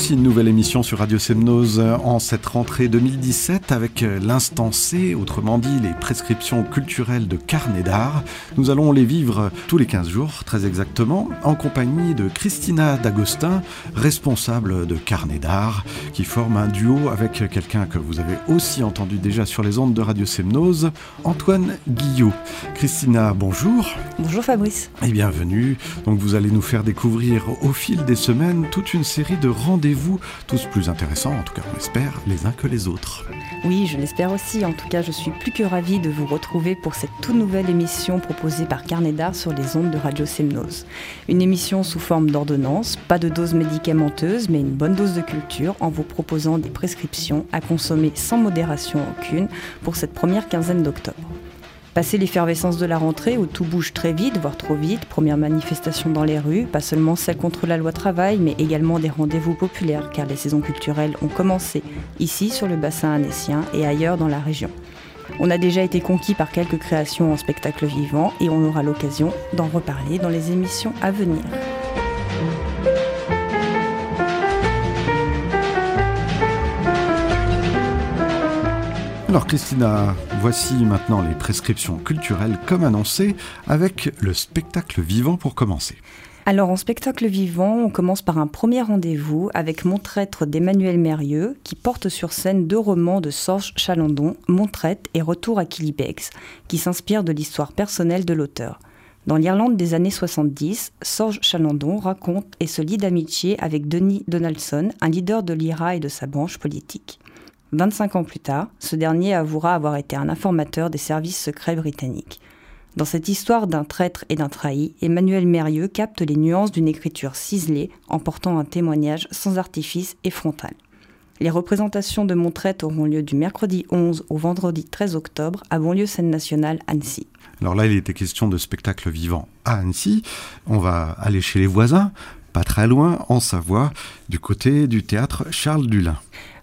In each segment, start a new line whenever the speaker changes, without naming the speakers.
Voici une nouvelle émission sur Radio Semnose en cette rentrée 2017 avec l'instant C, autrement dit les prescriptions culturelles de carnet d'art. Nous allons les vivre tous les 15 jours, très exactement, en compagnie de Christina D'Agostin, responsable de carnet d'art, qui forme un duo avec quelqu'un que vous avez aussi entendu déjà sur les ondes de Radio Semnose, Antoine Guillot. Christina, bonjour.
Bonjour Fabrice.
Et bienvenue. Donc vous allez nous faire découvrir au fil des semaines toute une série de rendez rendez-vous, tous plus intéressants, en tout cas on l'espère, les uns que les autres.
Oui, je l'espère aussi. En tout cas, je suis plus que ravie de vous retrouver pour cette toute nouvelle émission proposée par Carnet d'Art sur les ondes de Radio Semnose. Une émission sous forme d'ordonnance, pas de dose médicamenteuse, mais une bonne dose de culture en vous proposant des prescriptions à consommer sans modération aucune pour cette première quinzaine d'octobre. Passer l'effervescence de la rentrée où tout bouge très vite, voire trop vite, première manifestation dans les rues, pas seulement celle contre la loi travail, mais également des rendez-vous populaires, car les saisons culturelles ont commencé ici sur le bassin annécien et ailleurs dans la région. On a déjà été conquis par quelques créations en spectacle vivant et on aura l'occasion d'en reparler dans les émissions à venir.
Alors Christina, voici maintenant les prescriptions culturelles comme annoncé avec le spectacle vivant pour commencer.
Alors en spectacle vivant, on commence par un premier rendez-vous avec Mon traître d'Emmanuel Mérieux qui porte sur scène deux romans de Sorge Chalandon, Mon traître et Retour à Kilibex, qui s'inspirent de l'histoire personnelle de l'auteur. Dans l'Irlande des années 70, Sorge Chalandon raconte et se lie d'amitié avec Denis Donaldson, un leader de l'IRA et de sa branche politique. 25 ans plus tard, ce dernier avouera avoir été un informateur des services secrets britanniques. Dans cette histoire d'un traître et d'un trahi, Emmanuel Mérieux capte les nuances d'une écriture ciselée en portant un témoignage sans artifice et frontal. Les représentations de Mon traître auront lieu du mercredi 11 au vendredi 13 octobre à Bonlieu Scène Nationale Annecy.
Alors là, il était question de spectacle vivant à Annecy. On va aller chez les voisins pas très loin, en Savoie, du côté du théâtre Charles Dulin.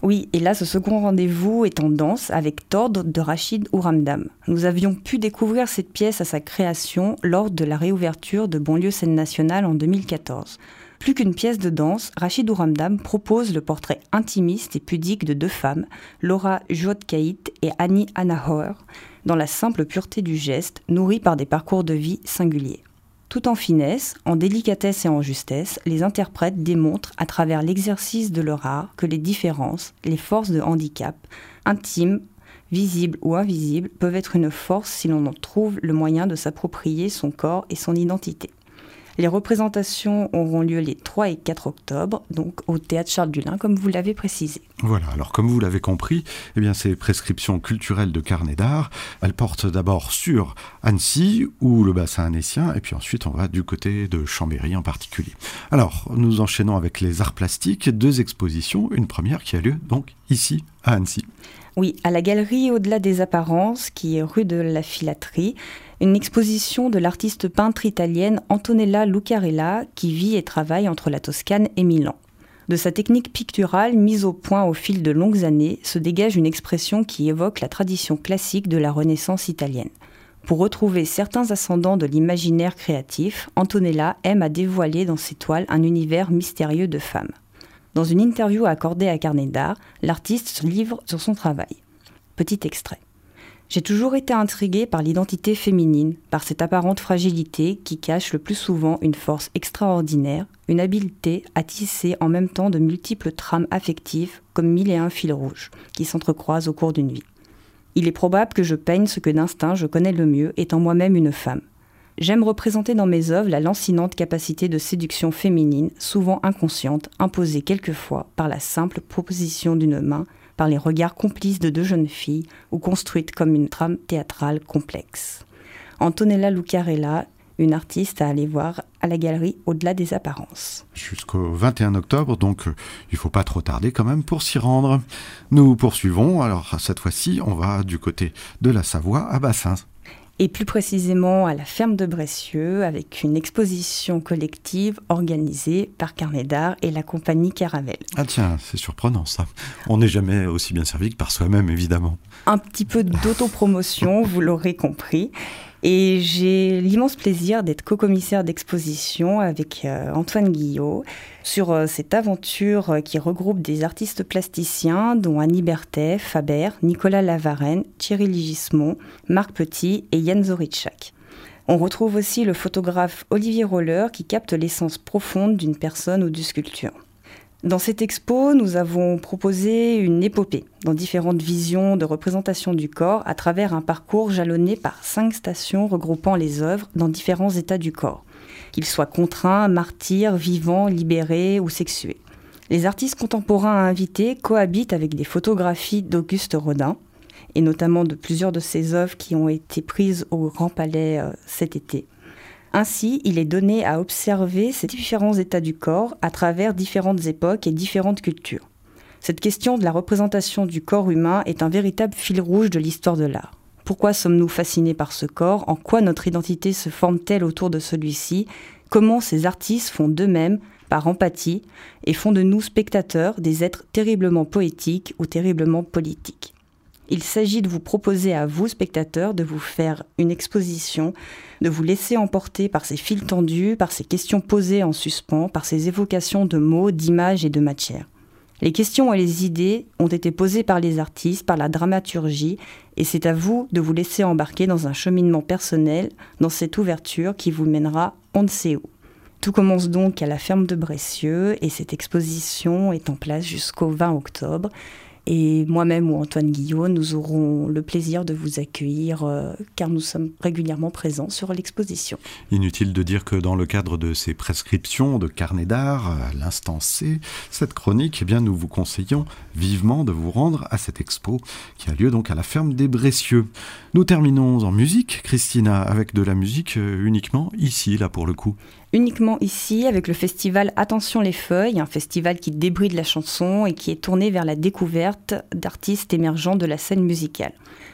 Oui, et là, ce second rendez-vous est en danse avec Tord de Rachid Ouramdam. Nous avions pu découvrir cette pièce à sa création lors de la réouverture de Bonlieu Scène Nationale en 2014. Plus qu'une pièce de danse, Rachid Ouramdam propose le portrait intimiste et pudique de deux femmes, Laura Juotkaït et Annie Anahoer, dans la simple pureté du geste, nourrie par des parcours de vie singuliers. Tout en finesse, en délicatesse et en justesse, les interprètes démontrent à travers l'exercice de leur art que les différences, les forces de handicap, intimes, visibles ou invisibles, peuvent être une force si l'on en trouve le moyen de s'approprier son corps et son identité. Les représentations auront lieu les 3 et 4 octobre, donc au théâtre Charles Dulin, comme vous l'avez précisé.
Voilà, alors comme vous l'avez compris, eh bien, ces prescriptions culturelles de carnet d'art, elles portent d'abord sur Annecy ou le bassin annécien, et puis ensuite on va du côté de Chambéry en particulier. Alors, nous enchaînons avec les arts plastiques, deux expositions, une première qui a lieu donc ici à Annecy.
Oui, à la galerie Au-delà des apparences, qui est rue de la Filaterie, une exposition de l'artiste peintre italienne Antonella Lucarella qui vit et travaille entre la Toscane et Milan. De sa technique picturale mise au point au fil de longues années se dégage une expression qui évoque la tradition classique de la Renaissance italienne. Pour retrouver certains ascendants de l'imaginaire créatif, Antonella aime à dévoiler dans ses toiles un univers mystérieux de femmes. Dans une interview accordée à Carnet d'Art, l'artiste se livre sur son travail. Petit extrait. J'ai toujours été intriguée par l'identité féminine, par cette apparente fragilité qui cache le plus souvent une force extraordinaire, une habileté à tisser en même temps de multiples trames affectives comme mille et un fils rouges qui s'entrecroisent au cours d'une vie. Il est probable que je peigne ce que d'instinct je connais le mieux étant moi-même une femme. J'aime représenter dans mes œuvres la lancinante capacité de séduction féminine, souvent inconsciente, imposée quelquefois par la simple proposition d'une main par les regards complices de deux jeunes filles ou construite comme une trame théâtrale complexe. Antonella Lucarella, une artiste à aller voir à la galerie Au-delà des apparences.
Jusqu'au 21 octobre, donc euh, il faut pas trop tarder quand même pour s'y rendre. Nous poursuivons, alors cette fois-ci on va du côté de la Savoie à Bassins
et plus précisément à la ferme de Bressieux avec une exposition collective organisée par Carnet d'Art et la compagnie Caravelle.
Ah tiens, c'est surprenant ça. On n'est jamais aussi bien servi que par soi-même évidemment.
Un petit peu d'autopromotion, vous l'aurez compris. Et j'ai l'immense plaisir d'être co-commissaire d'exposition avec euh, Antoine Guillot sur euh, cette aventure euh, qui regroupe des artistes plasticiens dont Annie Berthet, Faber, Nicolas Lavarenne, Thierry Ligismond, Marc Petit et Yann Zoritchak. On retrouve aussi le photographe Olivier Roller qui capte l'essence profonde d'une personne ou d'une sculpture. Dans cette expo, nous avons proposé une épopée dans différentes visions de représentation du corps à travers un parcours jalonné par cinq stations regroupant les œuvres dans différents états du corps, qu'ils soient contraints, martyrs, vivants, libérés ou sexués. Les artistes contemporains invités cohabitent avec des photographies d'Auguste Rodin, et notamment de plusieurs de ses œuvres qui ont été prises au Grand Palais euh, cet été. Ainsi, il est donné à observer ces différents états du corps à travers différentes époques et différentes cultures. Cette question de la représentation du corps humain est un véritable fil rouge de l'histoire de l'art. Pourquoi sommes-nous fascinés par ce corps? En quoi notre identité se forme-t-elle autour de celui-ci? Comment ces artistes font d'eux-mêmes, par empathie, et font de nous spectateurs des êtres terriblement poétiques ou terriblement politiques? Il s'agit de vous proposer à vous, spectateurs, de vous faire une exposition, de vous laisser emporter par ces fils tendus, par ces questions posées en suspens, par ces évocations de mots, d'images et de matières. Les questions et les idées ont été posées par les artistes, par la dramaturgie, et c'est à vous de vous laisser embarquer dans un cheminement personnel, dans cette ouverture qui vous mènera on ne sait où. Tout commence donc à la ferme de Bressieux et cette exposition est en place jusqu'au 20 octobre. Et moi-même ou Antoine Guillot, nous aurons le plaisir de vous accueillir euh, car nous sommes régulièrement présents sur l'exposition.
Inutile de dire que dans le cadre de ces prescriptions de carnet d'art, à l'instant C, cette chronique, eh bien, nous vous conseillons vivement de vous rendre à cette expo qui a lieu donc à la ferme des Bressieux. Nous terminons en musique, Christina, avec de la musique euh, uniquement ici, là pour le coup
uniquement ici avec le festival Attention les feuilles, un festival qui débride la chanson et qui est tourné vers la découverte d'artistes émergents de la scène musicale.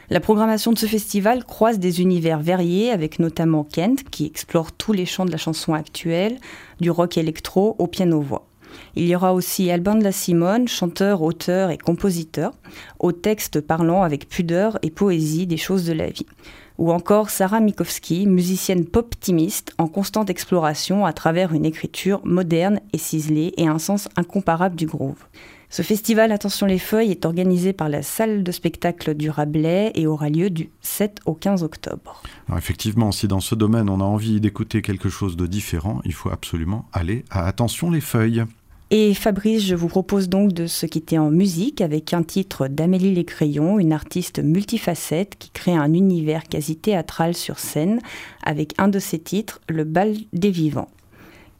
La programmation de ce festival croise des univers variés avec notamment Kent qui explore tous les champs de la chanson actuelle, du rock électro au piano-voix. Il y aura aussi Alban de la Simone, chanteur, auteur et compositeur, au texte parlant avec pudeur et poésie des choses de la vie ou encore Sarah Mikowski, musicienne pop-optimiste en constante exploration à travers une écriture moderne et ciselée et un sens incomparable du groove. Ce festival Attention les feuilles est organisé par la salle de spectacle du Rabelais et aura lieu du 7 au 15 octobre.
Effectivement, si dans ce domaine on a envie d'écouter quelque chose de différent, il faut absolument aller à Attention les feuilles.
Et Fabrice, je vous propose donc de se quitter en musique avec un titre d'Amélie Lécrayon, une artiste multifacette qui crée un univers quasi théâtral sur scène avec un de ses titres, Le bal des vivants.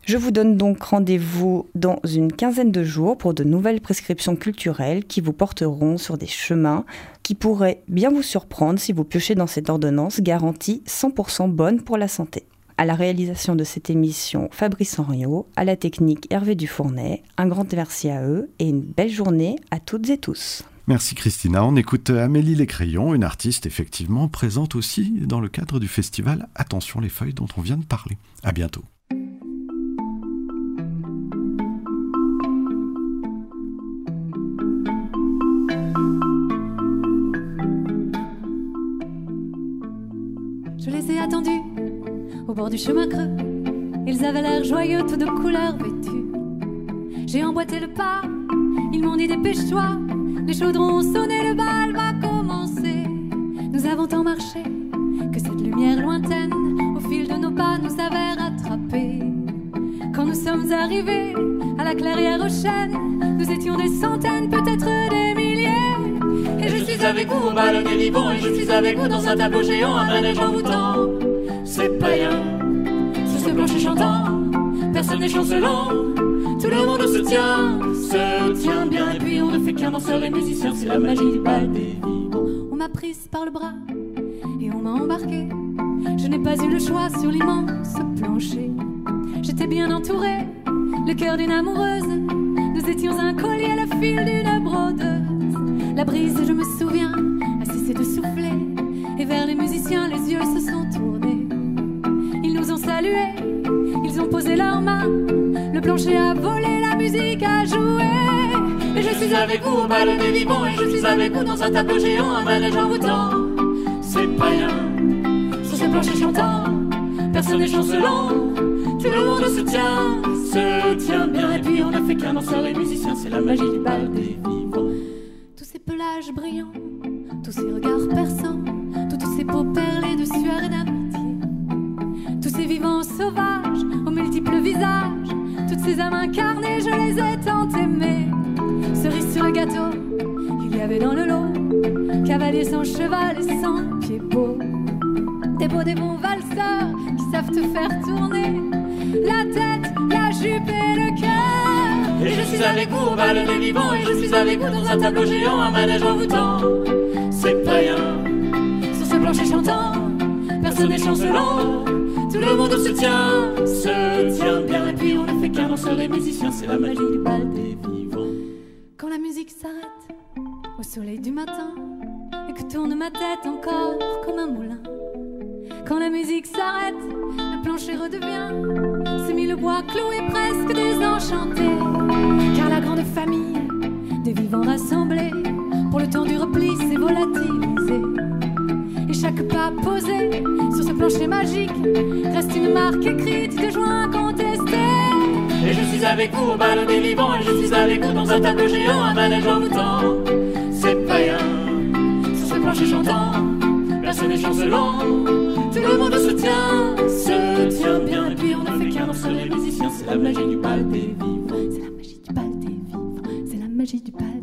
Je vous donne donc rendez-vous dans une quinzaine de jours pour de nouvelles prescriptions culturelles qui vous porteront sur des chemins qui pourraient bien vous surprendre si vous piochez dans cette ordonnance garantie 100% bonne pour la santé. À la réalisation de cette émission, Fabrice Henriot, à la technique Hervé Dufournay, un grand merci à eux et une belle journée à toutes et tous.
Merci Christina. On écoute Amélie Lécrayon, une artiste effectivement présente aussi dans le cadre du festival Attention les feuilles dont on vient de parler. À bientôt.
Je les ai attendus au bord du chemin creux. Ils avaient l'air joyeux, tout de couleurs vêtus. J'ai emboîté le pas, ils m'ont dit dépêche-toi. Les chaudrons ont sonné, le bal va commencer. Nous avons tant marché que cette lumière lointaine, au fil de nos pas, nous avait rattrapés. Quand nous sommes arrivés à la clairière aux chênes, nous étions des centaines, peut-être des milliers. Et je suis avec vous au bal des vivants, et je suis avec vous dans un tableau géant, un manège envoûtant c'est païen. Sous ce plancher chantant, personne n'est chancelant. Tout le monde se tient, se tient bien. Et puis on ne fait qu'un danseur et musicien, c'est la magie du bal des vivants. On m'a prise par le bras et on m'a embarqué. Je n'ai pas eu le choix sur l'immense plancher. J'étais bien entourée, le cœur d'une amoureuse. Nous étions un collier, le fil d'une brodeuse. La brise, je me souviens, a cessé de souffler. Et vers les musiciens, les yeux se sont tournés ils ont posé leurs mains, le plancher a volé, la musique a joué. Et je suis avec vous au bal des vivants, et je suis avec vous dans un tableau géant, un manège envoûtant. C'est pas rien, sur ce plancher chantant, personne n'est chancelant. Tout le monde se tient, se tient bien. Et puis on a fait qu'un danseur et musicien, c'est la magie du bal des vivants. Tous ces pelages brillants, tous ces regards perçants, toutes ces peaux sauvages, aux multiples visages, toutes ces âmes incarnées, je les ai tant aimées. Cerise sur le gâteau, il y avait dans le lot, cavalier sans cheval et sans pied beau. Des beaux, des bons valseurs qui savent te faire tourner la tête, la jupe et le cœur. Et je suis avec vous au bal vivants, et je suis avec vous dans un tableau géant, un manège envoûtant. C'est pas rien, sur ce plancher chantant, personne n'est chancelant. Tout le monde se tient, se tient bien, et puis on ne fait qu'un danseur et musicien, c'est la magie du bal des vivants. Quand la musique s'arrête, au soleil du matin, et que tourne ma tête encore comme un moulin. Quand la musique s'arrête, le plancher redevient c'est mis le bois cloué presque désenchanté. Car la grande famille des vivants rassemblés pour le temps du repli s'est volatilisé chaque pas posé sur ce plancher magique reste une marque écrite de joie incontestée. Et je suis avec vous au bal vivants et je suis avec vous dans un tableau géant, un manège envoûtant. C'est païen, sur ce plancher chantant, personne n'est chancelant.
Tout
le
monde se tient, se tient bien, et puis on ne
fait qu'un entre les musiciens.
C'est la magie du bal des vivants,
c'est la magie du bal des vivants, c'est la magie du bal